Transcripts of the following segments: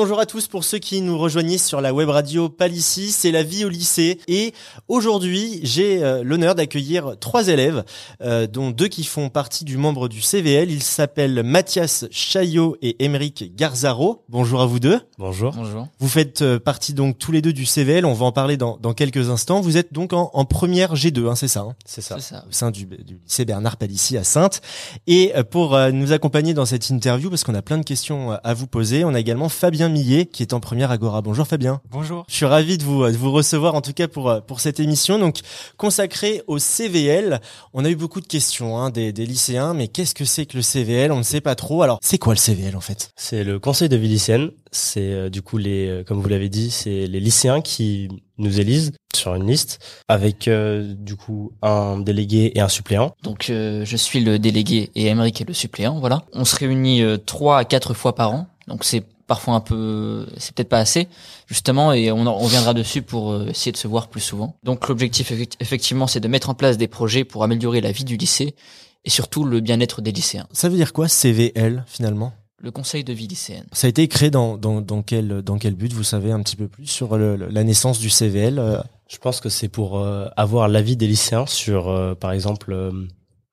bonjour à tous pour ceux qui nous rejoignent sur la web radio Palissy, c'est la vie au lycée et aujourd'hui j'ai euh, l'honneur d'accueillir trois élèves euh, dont deux qui font partie du membre du CVL, ils s'appellent Mathias Chaillot et Émeric Garzaro. Bonjour à vous deux. Bonjour. Bonjour. Vous faites euh, partie donc tous les deux du CVL, on va en parler dans, dans quelques instants. Vous êtes donc en, en première G2, hein, c'est ça hein? C'est ça. C'est ça. au sein du, du lycée Bernard Palissy à Sainte. Et pour nous accompagner dans cette interview, parce qu'on a plein de questions à vous poser, on a également Fabien Millet qui est en première Agora. Bonjour Fabien. Bonjour. Je suis ravi de vous, de vous recevoir en tout cas pour, pour cette émission donc consacrée au CVL. On a eu beaucoup de questions hein, des, des lycéens, mais qu'est-ce que c'est que le CVL On ne sait pas trop. Alors c'est quoi le CVL en fait? C'est le conseil de vie lycéenne. C'est euh, du coup les, euh, comme vous l'avez dit, c'est les lycéens qui nous élisent sur une liste avec euh, du coup un délégué et un suppléant. Donc euh, je suis le délégué et Emeric est le suppléant, voilà. On se réunit euh, trois à quatre fois par an, donc c'est parfois un peu, c'est peut-être pas assez, justement, et on, en- on reviendra dessus pour euh, essayer de se voir plus souvent. Donc l'objectif effect- effectivement, c'est de mettre en place des projets pour améliorer la vie du lycée et surtout le bien-être des lycéens. Ça veut dire quoi CVL finalement? Le conseil de vie lycéenne. Ça a été créé dans, dans, dans, quel, dans quel but? Vous savez un petit peu plus sur le- la naissance du CVL euh, Je pense que c'est pour euh, avoir l'avis des lycéens sur, euh, par exemple, euh,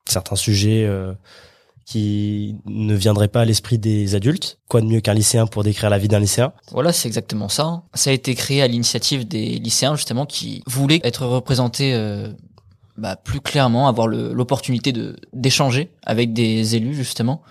certains sujets euh, qui ne viendraient pas à l'esprit des adultes. Quoi de mieux qu'un lycéen pour décrire la vie d'un lycéen? Voilà, c'est exactement ça. Ça a été créé à l'initiative des lycéens justement qui voulaient être représentés euh, bah, plus clairement, avoir l'opportunité de d'échanger avec des élus justement,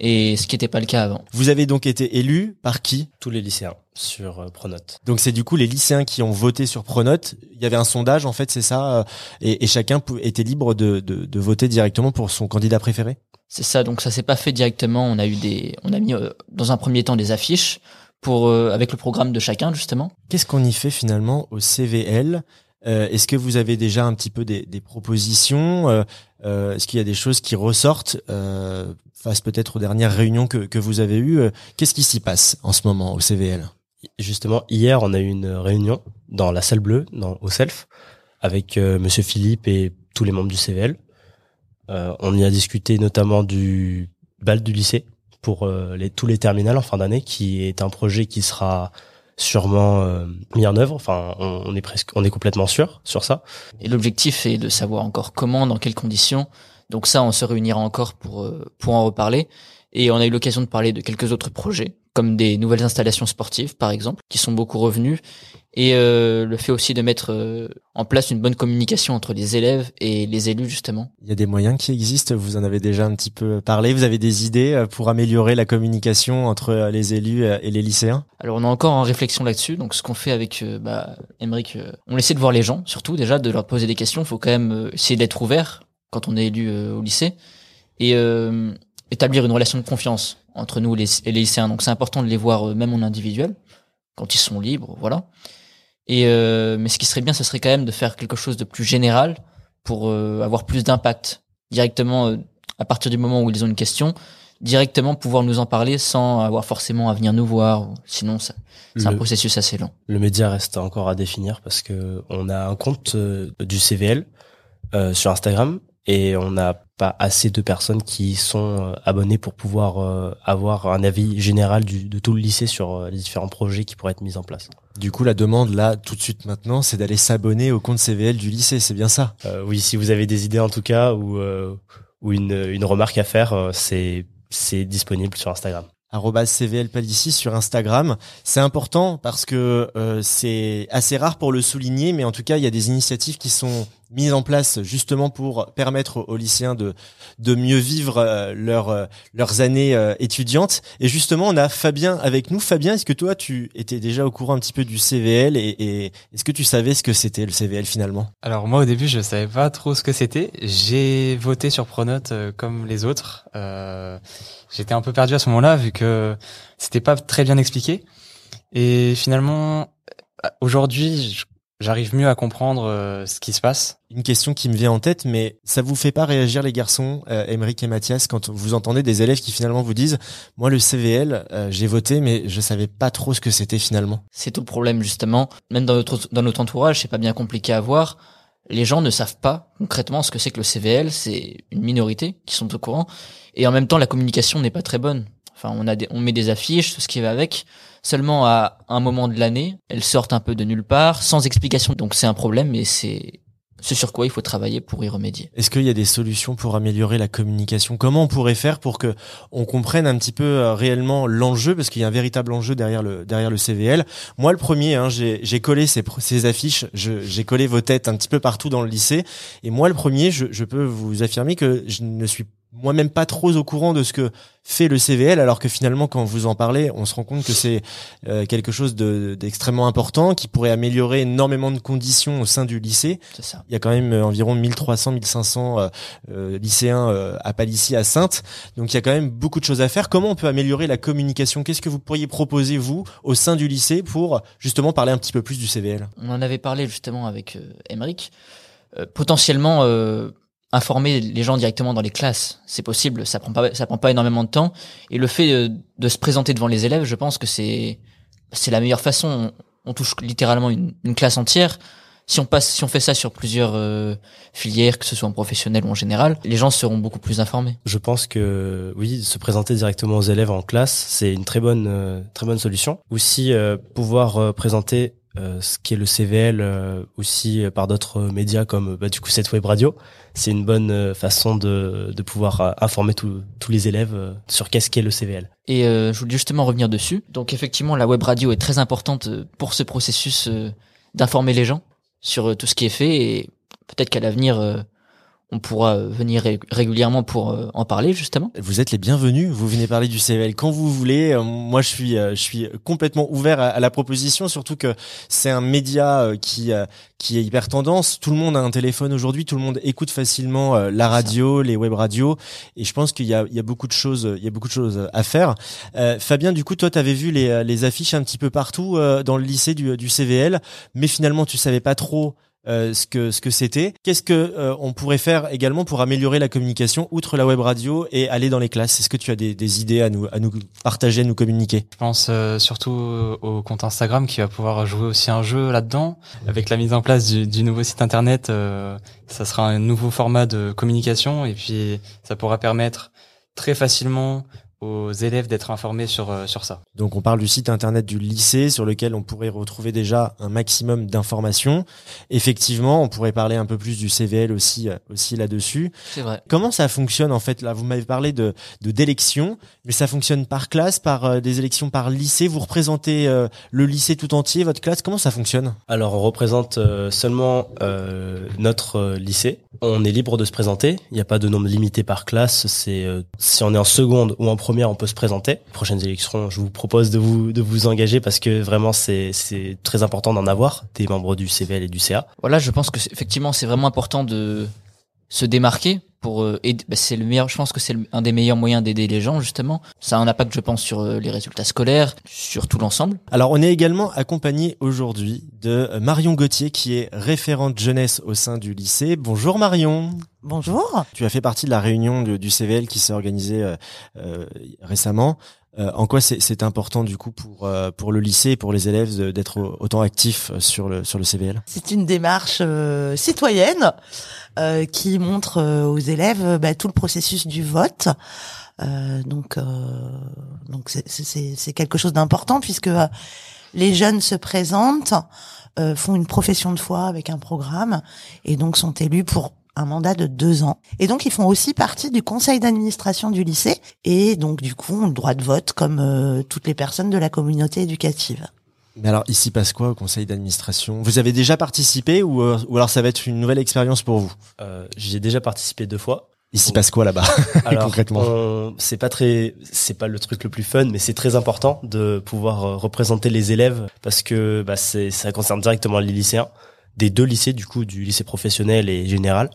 et ce qui n'était pas le cas avant. Vous avez donc été élu par qui Tous les lycéens sur euh, Pronote. Donc c'est du coup les lycéens qui ont voté sur Pronote. Il y avait un sondage en fait, c'est ça, euh, et, et chacun était libre de, de, de voter directement pour son candidat préféré? C'est ça, donc ça s'est pas fait directement. On a eu des, on a mis euh, dans un premier temps des affiches pour euh, avec le programme de chacun justement. Qu'est-ce qu'on y fait finalement au CVL Euh, Est-ce que vous avez déjà un petit peu des, des propositions Euh, euh, Est-ce qu'il y a des choses qui ressortent euh, face peut-être aux dernières réunions que, que vous avez eues Euh, Qu'est-ce qui s'y passe en ce moment au CVL Justement, hier, on a eu une réunion dans la salle bleue, dans, au Self, avec Monsieur Philippe et tous les membres du CVL. On y a discuté notamment du bal du lycée pour les, tous les terminales en fin d'année, qui est un projet qui sera sûrement euh, mis en œuvre. Enfin, on, on est presque, on est complètement sûr sur ça. Et l'objectif est de savoir encore comment, dans quelles conditions. Donc ça, on se réunira encore pour euh, pour en reparler. Et on a eu l'occasion de parler de quelques autres projets, comme des nouvelles installations sportives, par exemple, qui sont beaucoup revenus, et euh, le fait aussi de mettre euh, en place une bonne communication entre les élèves et les élus, justement. Il y a des moyens qui existent, vous en avez déjà un petit peu parlé, vous avez des idées euh, pour améliorer la communication entre euh, les élus et les lycéens? Alors on est encore en réflexion là-dessus. Donc ce qu'on fait avec euh, bah, Emeric, euh, on essaie de voir les gens, surtout déjà de leur poser des questions. Il faut quand même essayer d'être ouvert quand on est élu au lycée et euh, établir une relation de confiance entre nous et les, et les lycéens. Donc c'est important de les voir euh, même en individuel quand ils sont libres, voilà. Et euh, mais ce qui serait bien, ce serait quand même de faire quelque chose de plus général pour euh, avoir plus d'impact directement euh, à partir du moment où ils ont une question directement pouvoir nous en parler sans avoir forcément à venir nous voir. Sinon, c'est un processus assez long. Le média reste encore à définir parce que on a un compte euh, du CVL euh, sur Instagram et on n'a pas assez de personnes qui sont euh, abonnées pour pouvoir euh, avoir un avis général du, de tout le lycée sur euh, les différents projets qui pourraient être mis en place. Du coup, la demande là, tout de suite maintenant, c'est d'aller s'abonner au compte CVL du lycée, c'est bien ça? Euh, oui, si vous avez des idées en tout cas ou euh, ou une, une remarque à faire, c'est c'est disponible sur Instagram. arobase CVL Palissy sur Instagram. C'est important parce que euh, c'est assez rare pour le souligner, mais en tout cas, il y a des initiatives qui sont mises en place justement pour permettre aux, lycéens de de mieux vivre euh, leur, euh, leurs années euh, étudiantes. Et justement, on a Fabien avec nous. Fabien, est-ce que toi, tu étais déjà au courant un petit peu du CVL et, et est-ce que tu savais ce que c'était le CVL finalement? Alors moi au début je savais pas trop ce que c'était. J'ai voté sur Pronote comme les autres. Euh, J'étais un peu perdu à ce moment-là vu que c'était pas très bien expliqué. Et finalement aujourd'hui je- j'arrive mieux à comprendre euh, ce qui se passe. Une question qui me vient en tête, mais ça vous fait pas réagir les garçons, euh, et Mathias, quand vous entendez des élèves qui finalement vous disent, moi le CVL, euh, j'ai voté, mais je savais pas trop ce que c'était finalement. C'est tout le problème justement. Même dans notre dans notre entourage, c'est pas bien compliqué à voir. Les gens ne savent pas concrètement ce que c'est que le CVL. C'est une minorité qui sont au courant. Et en même temps, la communication n'est pas très bonne. Enfin, on a des, on met des affiches, tout ce qui va avec. Seulement à un moment de l'année, elles sortent un peu de nulle part, sans explication. Donc c'est un problème, et c'est ce sur quoi il faut travailler pour y remédier. Est-ce qu'il y a des solutions pour améliorer la communication? Comment on pourrait faire pour que on comprenne un petit peu euh, réellement l'enjeu? Parce qu'il y a un véritable enjeu derrière le derrière le CVL. Moi, le premier, hein, j'ai collé ces, ces affiches, j'ai collé vos têtes un petit peu partout dans le lycée. Et moi, le premier, je, je peux vous affirmer que je ne suis moi-même pas trop au courant de ce que fait le CVL, alors que finalement, quand vous en parlez, on se rend compte que c'est euh, quelque chose d'extrêmement important, qui pourrait améliorer énormément de conditions au sein du lycée. Ça. Il y a quand même euh, environ 1300, 1500 euh, lycéens à Palissy, à Sainte, donc il y a quand même beaucoup de choses à faire. Comment on peut améliorer la communication? Qu'est-ce que vous pourriez proposer, vous, au sein du lycée, pour justement parler un petit peu plus du CVL On en avait parlé justement avec Emeric. potentiellement informer les gens directement dans les classes, c'est possible, ça prend pas ça prend pas énormément de temps et le fait de, de se présenter devant les élèves, je pense que c'est c'est la meilleure façon, on, touche littéralement une, classe entière. Si on passe si on fait ça sur plusieurs euh, filières que ce soit en professionnel ou en général, les gens seront beaucoup plus informés. Je pense que oui, se présenter directement aux élèves en classe, c'est une très bonne euh, très bonne solution. Aussi euh, pouvoir présenter euh, ce qui est le CVL euh, aussi euh, par d'autres médias comme bah, du coup cette web radio. C'est une bonne façon de, de pouvoir informer tous les élèves sur qu'est-ce qu'est le CVL. Et je voulais justement revenir dessus. Donc effectivement, la web radio est très importante pour ce processus d'informer les gens sur tout ce qui est fait et peut-être qu'à l'avenir on pourra venir régulièrement pour euh, en parler justement. Vous êtes les bienvenus. Vous venez parler du CVL quand vous voulez. Euh, moi, je suis, euh, je suis complètement ouvert à, la proposition, surtout que c'est un média qui qui est hyper tendance. Tout le monde a un téléphone aujourd'hui. Tout le monde écoute facilement la radio, les web radios, et je pense qu'il y a, il y a beaucoup de choses, il y a beaucoup de choses à faire. Fabien, du coup, toi, tu avais vu les, les affiches un petit peu partout dans le lycée du, du CVL, mais finalement, tu savais pas trop euh, ce que ce que c'était. Qu'est-ce que euh, on pourrait faire également pour améliorer la communication outre la web radio et aller dans les classes? Est-ce que tu as des, des, idées à nous à nous partager, à nous communiquer? Je pense euh, surtout au compte Instagram qui va pouvoir jouer aussi un jeu là-dedans avec la mise en place du, du nouveau site internet. ça sera un nouveau format de communication et puis ça pourra permettre très facilement aux élèves d'être informés sur euh, sur ça. Donc on parle du site internet du lycée sur lequel on pourrait retrouver déjà un maximum d'informations. Effectivement, on pourrait parler un peu plus du CVL aussi euh, aussi là-dessus. C'est vrai. Comment ça fonctionne en fait? Là Vous m'avez parlé de de d'élections, mais ça fonctionne par classe, par euh, des élections par lycée. Vous représentez le lycée tout entier, votre classe. Comment ça fonctionne? Alors on représente seulement notre lycée. On est libre de se présenter. Il n'y a pas de nombre limité par classe. C'est si on est en seconde ou en première première, on peut se présenter. prochaines élections, je vous propose de vous de vous engager parce que vraiment c'est très important d'en avoir des membres du CVL et du CA. Voilà, je pense que effectivement c'est vraiment important de se démarquer pour euh, bah, c'est le meilleur je pense que c'est un des meilleurs moyens d'aider les gens justement. Ça a un impact je pense sur euh, les résultats scolaires sur tout l'ensemble. Alors on est également accompagné aujourd'hui de euh, Marion Gauthier qui est référente jeunesse au sein du lycée. Bonjour Marion. Bonjour. Tu as fait partie de la réunion du CVL qui s'est organisée récemment en quoi c'est important du coup pour pour le lycée et pour les élèves d'être autant actifs sur le sur le CVL C'est une démarche citoyenne euh, qui montre euh, aux élèves euh, bah, tout le processus du vote. donc, donc c'est quelque chose d'important puisque les jeunes se présentent, font une profession de foi avec un programme et donc sont élus pour un mandat de deux ans. Et donc ils font aussi partie du conseil d'administration du lycée et donc du coup ont le droit de vote comme toutes les personnes de la communauté éducative. Mais alors, ici passe quoi au conseil d'administration? Vous avez déjà participé ou, euh, ou alors ça va être une nouvelle expérience pour vous? Euh, J'y ai déjà participé deux fois. Ici passe quoi là-bas Alors, concrètement? C'est pas très, c'est pas le truc le plus fun, mais c'est très important de pouvoir euh, représenter les élèves parce que bah, c'est, ça concerne directement les lycéens des deux lycées du coup, du lycée professionnel et général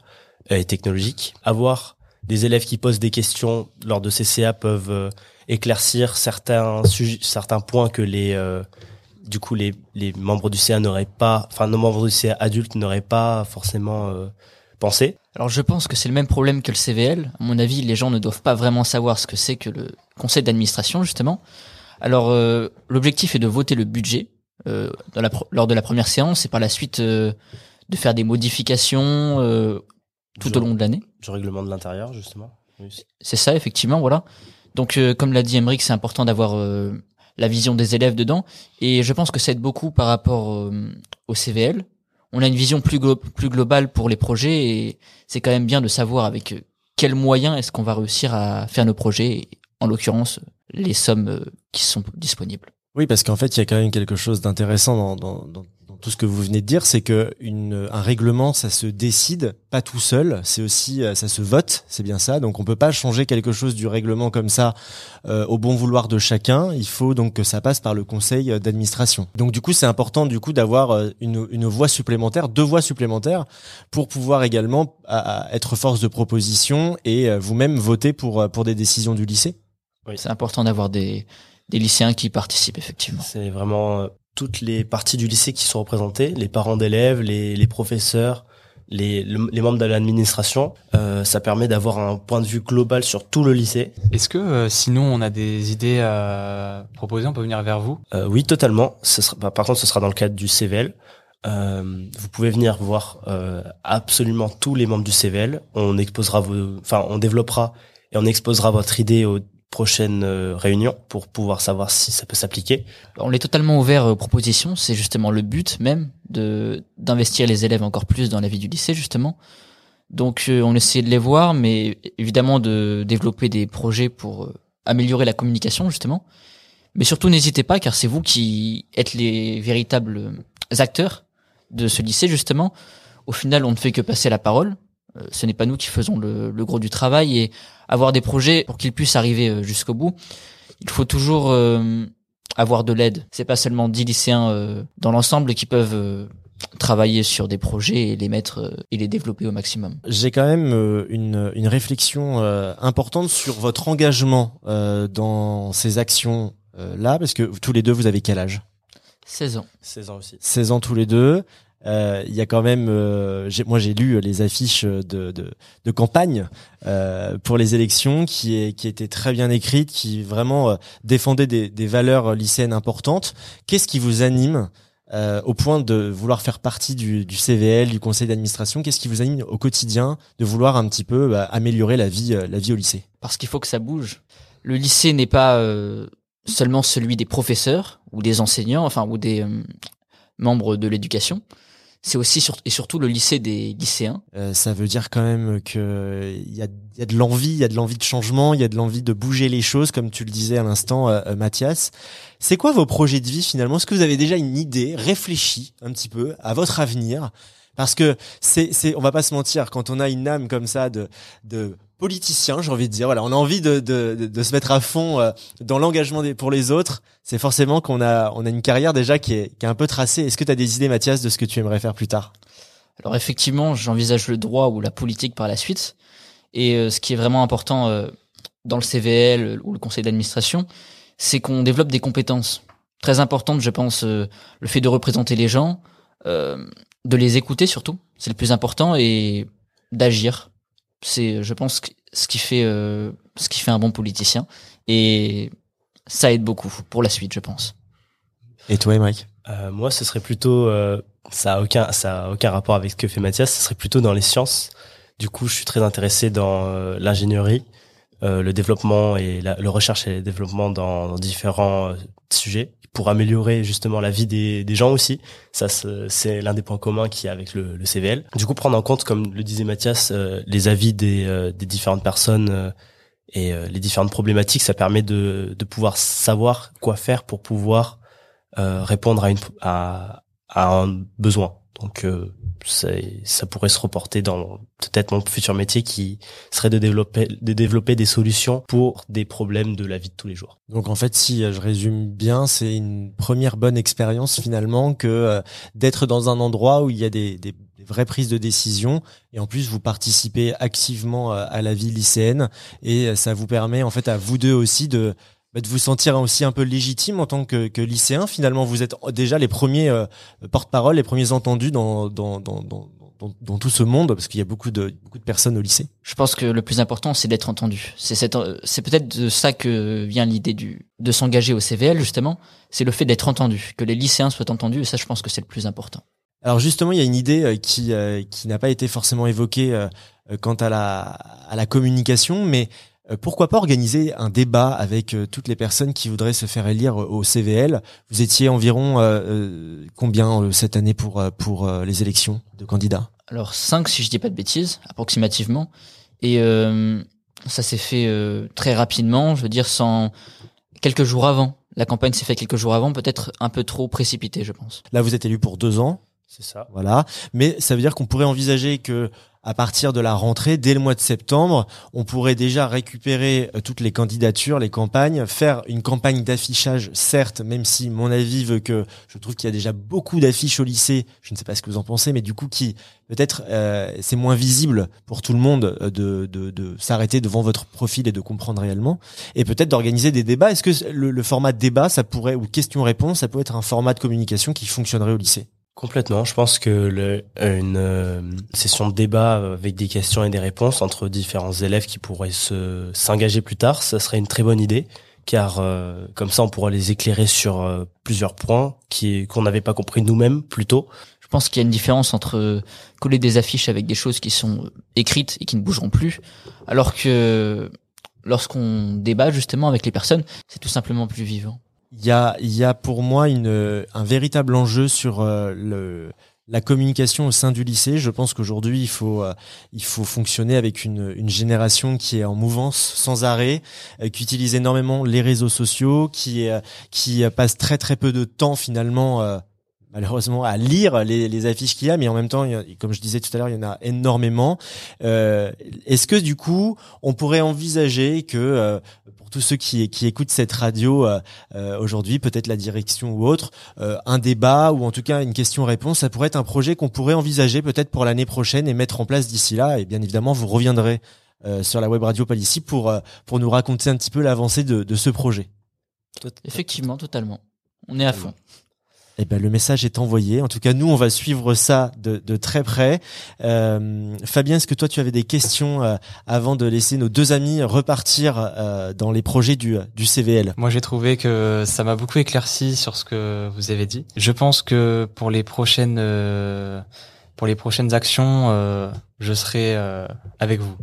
euh, et technologique. Avoir des élèves qui posent des questions lors de CCA peuvent euh, éclaircir certains sujets, certains points que les du coup les, les membres du CA n'auraient pas, enfin nos membres du CA adultes n'auraient pas forcément euh, pensé. Alors je pense que c'est le même problème que le CVL. À mon avis, les gens ne doivent pas vraiment savoir ce que c'est que le conseil d'administration justement. Alors euh, l'objectif est de voter le budget euh, dans la, lors de la première séance et par la suite euh, de faire des modifications tout au long de l'année. Du règlement de l'intérieur justement. C'est ça effectivement, voilà Donc, euh, comme l'a dit Emeric, c'est important d'avoir euh, la vision des élèves dedans. Et je pense que ça aide beaucoup par rapport euh, au CVL. On a une vision plus, glo- plus globale pour les projets et c'est quand même bien de savoir avec euh, quels moyens est-ce qu'on va réussir à faire nos projets, et, en l'occurrence les sommes euh, qui sont disponibles. Oui, parce qu'en fait, il y a quand même quelque chose d'intéressant dans, dans, dans, tout ce que vous venez de dire, c'est que une, un règlement, ça se décide pas tout seul, c'est aussi, euh, ça se vote, c'est bien ça. Donc, on peut pas changer quelque chose du règlement comme ça euh, au bon vouloir de chacun. Il faut donc que ça passe par le conseil euh, d'administration. Donc, du coup, c'est important du coup d'avoir euh, une, une voix supplémentaire, deux voix supplémentaires, pour pouvoir également être force de proposition et vous-même voter pour pour des décisions du lycée. C'est important d'avoir des, des lycéens qui participent effectivement. C'est vraiment euh, toutes les parties du lycée qui sont représentées, les parents d'élèves, les, les professeurs, les, le- les membres de l'administration. Euh, ça permet d'avoir un point de vue global sur tout le lycée. Est-ce que euh, sinon on a des idées à proposer, on peut venir vers vous? Euh, oui, totalement. Ce sera, bah, par contre, ce sera dans le cadre du CVL. Euh, vous pouvez venir voir euh, absolument tous les membres du CVL. On exposera vos, enfin, on développera et on exposera votre idée aux prochaines euh, réunions pour pouvoir savoir si ça peut s'appliquer. On est totalement ouvert aux propositions. C'est justement le but même de d'investir les élèves encore plus dans la vie du lycée justement. Donc euh, on essaie de les voir, mais évidemment de développer des projets pour euh, améliorer la communication justement. Mais surtout n'hésitez pas car c'est vous qui êtes les véritables acteurs de ce lycée justement. Au final, on ne fait que passer la parole. Ce n'est pas nous qui faisons le, le gros du travail et avoir des projets pour qu'ils puissent arriver euh, jusqu'au bout. Il faut toujours euh, avoir de l'aide. C'est pas seulement 10 lycéens euh, dans l'ensemble qui peuvent euh, travailler sur des projets et les mettre euh, et les développer au maximum. J'ai quand même euh, une, une réflexion euh, importante sur votre engagement euh, dans ces actions euh, là, parce que tous les deux, vous avez quel âge? 16 ans. 16 ans aussi. 16 ans tous les deux. Euh, Il y a quand même, euh, moi j'ai lu les affiches de, de, de campagne euh, pour les élections qui, est, qui étaient très bien écrites, qui vraiment euh, défendaient des, des valeurs lycéennes importantes. Qu'est-ce qui vous anime euh, au point de vouloir faire partie du, du CVL, du conseil d'administration? Qu'est-ce qui vous anime au quotidien de vouloir un petit peu bah, améliorer la vie, euh, la vie au lycée? Parce qu'il faut que ça bouge. Le lycée n'est pas euh, seulement celui des professeurs ou des enseignants, enfin ou des euh, membres de l'éducation. C'est aussi et surtout le lycée des lycéens. Euh, ça veut dire quand même que il y a, il y a de l'envie, il y a de l'envie de changement, il y a de l'envie de bouger les choses, comme tu le disais à l'instant, euh, euh, Mathias. C'est quoi vos projets de vie finalement? Est-ce que vous avez déjà une idée, réfléchie un petit peu à votre avenir? Parce que c'est, c'est, on va pas se mentir, quand on a une âme comme ça de, de politicien, j'ai envie de dire, voilà, on a envie de, de, de, se mettre à fond euh, dans l'engagement pour les autres. C'est forcément qu'on a, on a une carrière déjà qui est, qui est un peu tracée. Est-ce que tu as des idées, Mathias, de ce que tu aimerais faire plus tard? Alors effectivement, j'envisage le droit ou la politique par la suite. Et euh, ce qui est vraiment important euh, dans le CVL ou le conseil d'administration, c'est qu'on développe des compétences très importantes, je pense, le fait de représenter les gens, de les écouter surtout, c'est le plus important, et d'agir. C'est, je pense, ce qui fait euh, ce qui fait un bon politicien. Et ça aide beaucoup pour la suite, je pense. Et toi, Emmerich Euh, moi, ce serait plutôt, euh, ça a aucun, ça a aucun rapport avec ce que fait Mathias. Ce serait plutôt dans les sciences. Du coup, je suis très intéressé dans euh, l'ingénierie, euh, le développement et la, le recherche et le développement dans, dans différents euh, sujets pour améliorer justement la vie des, des gens aussi. Ça, c'est l'un des points communs qu'il y a avec le, le CVL. Du coup, prendre en compte, comme le disait Mathias, euh, les avis des, euh, des différentes personnes euh, et euh, les différentes problématiques, ça permet de, de pouvoir savoir quoi faire pour pouvoir euh, répondre à, une, à, à un besoin. Donc euh, ça pourrait se reporter dans peut-être mon futur métier qui serait de développer, de développer des solutions pour des problèmes de la vie de tous les jours. Donc en fait, si euh, je résume bien, c'est une première bonne expérience finalement que euh, d'être dans un endroit où il y a des, des, des vraies prises de décision et en plus vous participez activement à la vie lycéenne et ça vous permet en fait à vous deux aussi de bah, de vous sentir aussi un peu légitime en tant que, que lycéen. Finalement, vous êtes déjà les premiers euh, porte-parole, les premiers entendus dans dans, dans, dans, dans, dans tout ce monde parce qu'il y a beaucoup de beaucoup de personnes au lycée. Je pense que le plus important, c'est d'être entendu. C'est cette, c'est peut-être de ça que vient l'idée du, de s'engager au CVL, justement. C'est le fait d'être entendu, que les lycéens soient entendus, et ça, je pense que c'est le plus important. Alors justement, il y a une idée euh, qui euh, qui n'a pas été forcément évoquée quant à la à la communication, mais pourquoi pas organiser un débat avec euh, toutes les personnes qui voudraient se faire élire au CVL Vous étiez environ euh, combien cette année pour pour les élections de candidats? Alors 5 si je dis pas de bêtises, approximativement. Et ça s'est fait très rapidement, je veux dire sans quelques jours avant. La campagne s'est faite quelques jours avant, peut-être un peu trop précipité, je pense. Là, vous êtes élu pour deux ans. C'est ça. Voilà. Mais ça veut dire qu'on pourrait envisager que à partir de la rentrée, dès le mois de septembre, on pourrait déjà récupérer euh, toutes les candidatures, les campagnes, faire une campagne d'affichage, certes, même si mon avis veut que je trouve qu'il y a déjà beaucoup d'affiches au lycée, je ne sais pas ce que vous en pensez, mais du coup qui peut-être euh, c'est moins visible pour tout le monde euh, de, de, de s'arrêter devant votre profil et de comprendre réellement, et peut-être d'organiser des débats. Est-ce que le, le format débat, ça pourrait, ou question-réponse, ça peut être un format de communication qui fonctionnerait au lycée? Complètement. Je pense que une euh, session de débat avec des questions et des réponses entre différents élèves qui pourraient se s'engager plus tard, ça serait une très bonne idée, car euh, comme ça on pourra les éclairer sur euh, plusieurs points qui qu'on n'avait pas compris nous-mêmes plus tôt. Je pense qu'il y a une différence entre coller des affiches avec des choses qui sont écrites et qui ne bougeront plus, alors que lorsqu'on débat justement avec les personnes, c'est tout simplement plus vivant. Il y a, y a pour moi une, un véritable enjeu sur euh, le, la communication au sein du lycée. Je pense qu'aujourd'hui, il faut, euh, il faut fonctionner avec une, une génération qui est en mouvance sans arrêt, euh, qui utilise énormément les réseaux sociaux, qui, qui passe très très peu de temps finalement malheureusement à lire les, les affiches qu'il y a, mais en même temps, comme je disais tout à l'heure, il y en a énormément. Euh, Est-ce que du coup, on pourrait envisager que tous ceux qui, qui écoutent cette radio euh, euh, aujourd'hui, peut-être la direction ou autre, euh, un débat ou en tout cas une question-réponse, ça pourrait être un projet qu'on pourrait envisager peut-être pour l'année prochaine et mettre en place d'ici là. Et bien évidemment, vous reviendrez sur la web radio Palissy pour pour nous raconter un petit peu l'avancée de, de ce projet. Effectivement, totalement. On est à fond. Eh ben, le message est envoyé. En tout cas, nous, on va suivre ça de, très près. Euh, Fabien, est-ce que toi, tu avais des questions euh, avant de laisser nos deux amis repartir euh, dans les projets du, du CVL Moi, j'ai trouvé que ça m'a beaucoup éclairci sur ce que vous avez dit. Je pense que pour les prochaines pour les prochaines actions, je serai avec vous.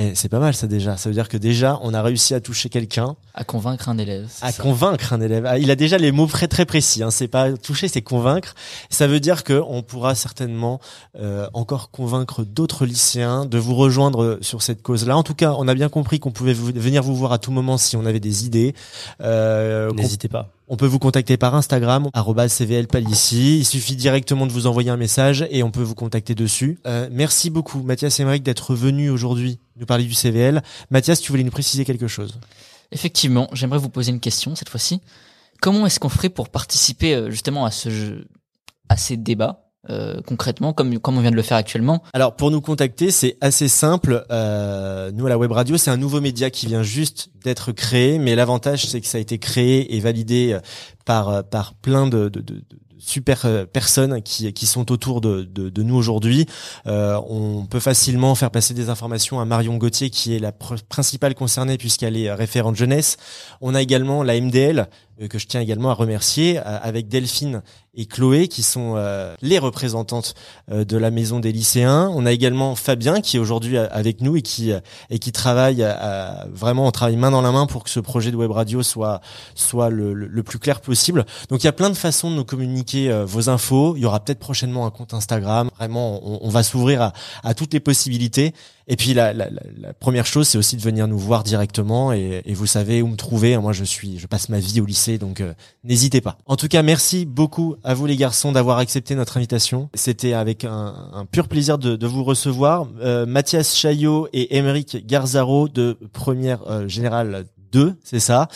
Et c'est pas mal ça déjà. Ça veut dire que déjà on a réussi à toucher quelqu'un, à convaincre un élève. À convaincre un élève. Ah, il a déjà les mots très très précis. Hein. C'est pas toucher, c'est convaincre. Ça veut dire que on pourra certainement euh, encore convaincre d'autres lycéens de vous rejoindre sur cette cause-là. En tout cas, on a bien compris qu'on pouvait venir vous voir à tout moment si on avait des idées. Euh, N'hésitez pas. On peut vous contacter par Instagram, @cvlpalici. Il suffit directement de vous envoyer un message et on peut vous contacter dessus. Euh, merci beaucoup, Mathias Emmerich, d'être venu aujourd'hui nous parler du CVL. Mathias, tu voulais nous préciser quelque chose? Effectivement, j'aimerais vous poser une question cette fois-ci. Comment est-ce qu'on ferait pour participer euh, justement à ce à ces débats? Euh, concrètement, comme, comme on vient de le faire actuellement Alors pour nous contacter, c'est assez simple. Euh, nous à la web radio, c'est un nouveau média qui vient juste d'être créé, mais l'avantage c'est que ça a été créé et validé euh, par par plein de, de, super personnes qui, qui sont autour de, de, nous aujourd'hui. On peut facilement faire passer des informations à Marion Gauthier qui est la principale concernée puisqu'elle est référente jeunesse. On a également la MDL que je tiens également à remercier, euh, avec Delphine et Chloé, qui sont euh, les représentantes de la maison des lycéens. On a également Fabien, qui est aujourd'hui avec nous et qui et qui travaille vraiment, on travaille main dans la main pour que ce projet de web radio soit soit le, le, plus clair possible. Donc il y a plein de façons de nous communiquer vos infos. Il y aura peut-être prochainement un compte Instagram. Vraiment, on, va s'ouvrir à toutes les possibilités. Et puis la, première chose, c'est aussi de venir nous voir directement et, vous savez où me trouver. Moi, je suis, je passe ma vie au lycée, donc euh, n'hésitez pas. En tout cas, merci beaucoup à vous les garçons d'avoir accepté notre invitation. C'était avec un, pur plaisir de, de vous recevoir. Euh, Mathias Chaillot et Émeric Garzaro de première euh, générale 2, c'est ça.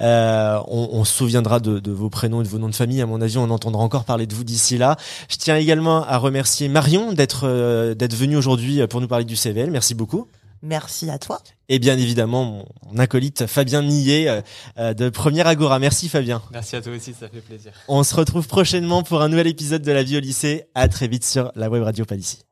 Euh, on, on, se souviendra de, de, vos prénoms et de vos noms de famille. À mon avis, on entendra encore parler de vous d'ici là. Je tiens également à remercier Marion d'être euh, d'être venue aujourd'hui pour nous parler du CVL. Merci beaucoup. Merci à toi. Et bien évidemment, mon, acolyte Fabien Millet euh, euh, de Première Agora. Merci Fabien. Merci à toi aussi, ça fait plaisir. On se retrouve prochainement pour un nouvel épisode de La vie au lycée. À très vite sur la web radio Palissy.